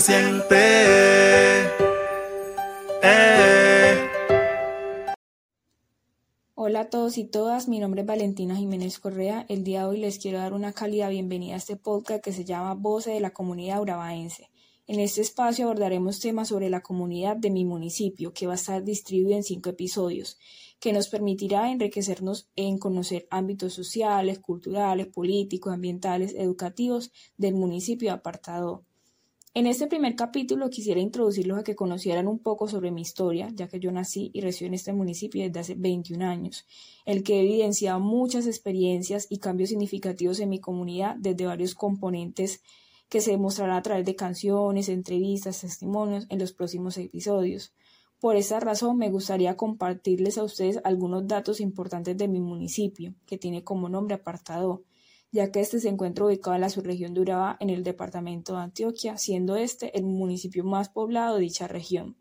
siente. Hola a todos y todas, mi nombre es Valentina Jiménez Correa. El día de hoy les quiero dar una cálida bienvenida a este podcast que se llama Voce de la Comunidad Urabaense. En este espacio abordaremos temas sobre la comunidad de mi municipio, que va a estar distribuido en cinco episodios, que nos permitirá enriquecernos en conocer ámbitos sociales, culturales, políticos, ambientales, educativos del municipio apartado en este primer capítulo quisiera introducirlos a que conocieran un poco sobre mi historia, ya que yo nací y resido en este municipio desde hace 21 años, el que he evidenciado muchas experiencias y cambios significativos en mi comunidad desde varios componentes que se demostrarán a través de canciones, entrevistas, testimonios en los próximos episodios. Por esa razón me gustaría compartirles a ustedes algunos datos importantes de mi municipio, que tiene como nombre Apartado, ya que este se encuentra ubicado en la subregión de Urabá, en el departamento de Antioquia, siendo este el municipio más poblado de dicha región.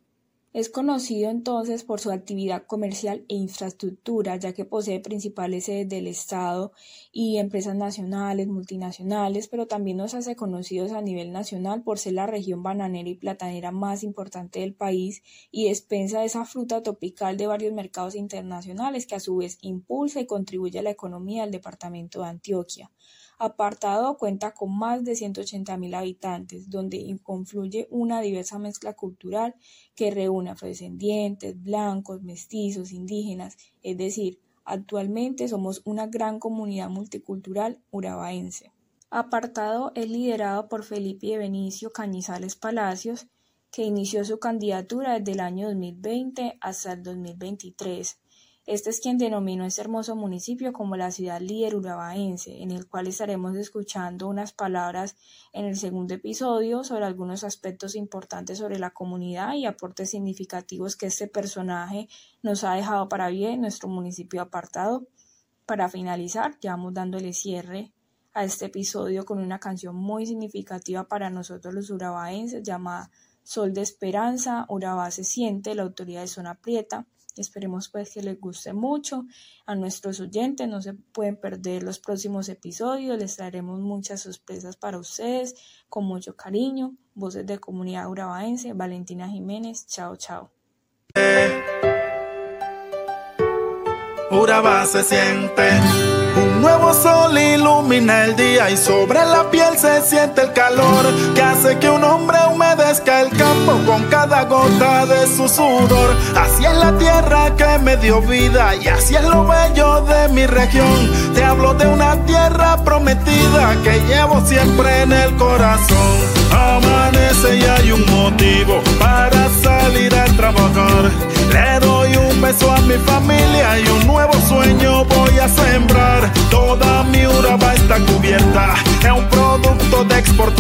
Es conocido entonces por su actividad comercial e infraestructura, ya que posee principales sedes del Estado y empresas nacionales, multinacionales, pero también nos hace conocidos a nivel nacional por ser la región bananera y platanera más importante del país y despensa de esa fruta tropical de varios mercados internacionales que a su vez impulsa y contribuye a la economía del departamento de Antioquia. Apartado cuenta con más de 180.000 habitantes, donde confluye una diversa mezcla cultural que reúne afrodescendientes, blancos, mestizos, indígenas, es decir, actualmente somos una gran comunidad multicultural urabaense. Apartado es liderado por Felipe de Benicio Cañizales Palacios, que inició su candidatura desde el año 2020 hasta el 2023 este es quien denominó este hermoso municipio como la ciudad líder urabaense, en el cual estaremos escuchando unas palabras en el segundo episodio sobre algunos aspectos importantes sobre la comunidad y aportes significativos que este personaje nos ha dejado para bien nuestro municipio apartado. Para finalizar, ya vamos dándole cierre a este episodio con una canción muy significativa para nosotros los urabaenses llamada Sol de Esperanza, Urabá se siente, la autoridad de Zona Prieta. Esperemos pues que les guste mucho. A nuestros oyentes no se pueden perder los próximos episodios. Les traeremos muchas sorpresas para ustedes con mucho cariño. Voces de Comunidad Urabaense, Valentina Jiménez. Chao, chao. Urabá se siente. Un nuevo sol ilumina el día y sobre la piel se siente el calor que hace que un hombre humedezca el campo con cada gota de su sudor. Así es la tierra que me dio vida y así es lo bello de mi región. Te hablo de una tierra prometida que llevo siempre en el corazón. Amanece y hay un motivo para salir a trabajar. Le doy un beso a mi familia